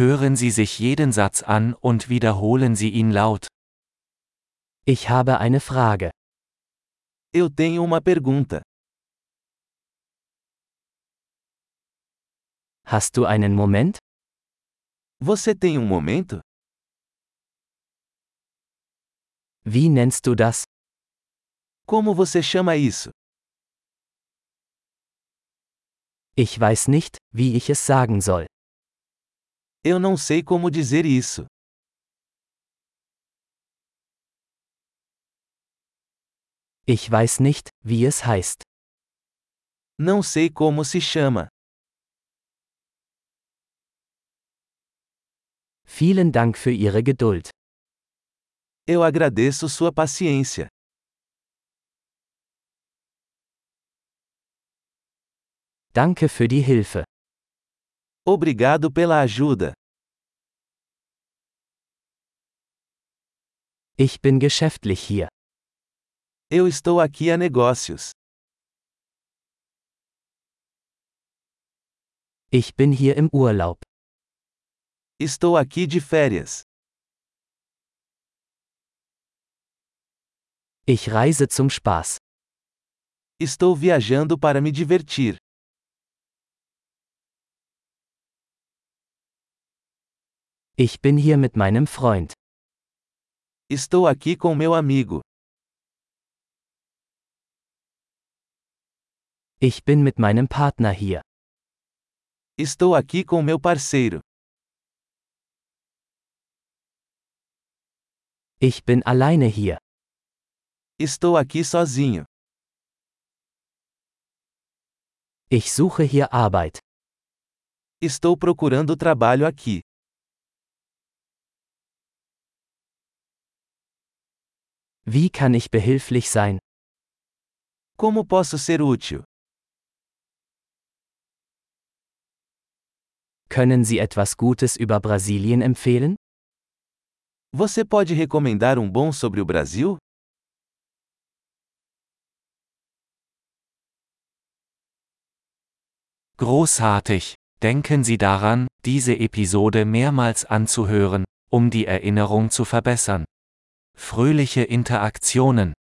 Hören Sie sich jeden Satz an und wiederholen Sie ihn laut. Ich habe eine Frage. Eu tenho uma pergunta. Hast du einen Moment? Você tem um momento? Wie nennst du das? Como você chama isso? Ich weiß nicht, wie ich es sagen soll. Eu não sei como dizer isso. Ich weiß nicht, wie es heißt. Não sei como se chama. Vielen Dank für Ihre Geduld. Eu agradeço sua paciência. Danke für die Hilfe. Obrigado pela ajuda. Ich bin geschäftlich hier. Eu estou aqui a negócios. Ich bin hier im Urlaub. Estou aqui de férias. Ich reise zum Spaß. Estou viajando para me divertir. Ich bin hier mit meinem Freund. Estou aqui com meu amigo. Ich bin mit meinem Partner hier. Estou aqui com meu parceiro. Ich bin alleine hier. Estou aqui sozinho. Ich suche hier Arbeit. Estou procurando trabalho aqui. Wie kann ich behilflich sein? Como posso ser útil? Können Sie etwas Gutes über Brasilien empfehlen? Você pode recomendar um bom sobre o Brasil? Großartig! Denken Sie daran, diese Episode mehrmals anzuhören, um die Erinnerung zu verbessern. Fröhliche Interaktionen!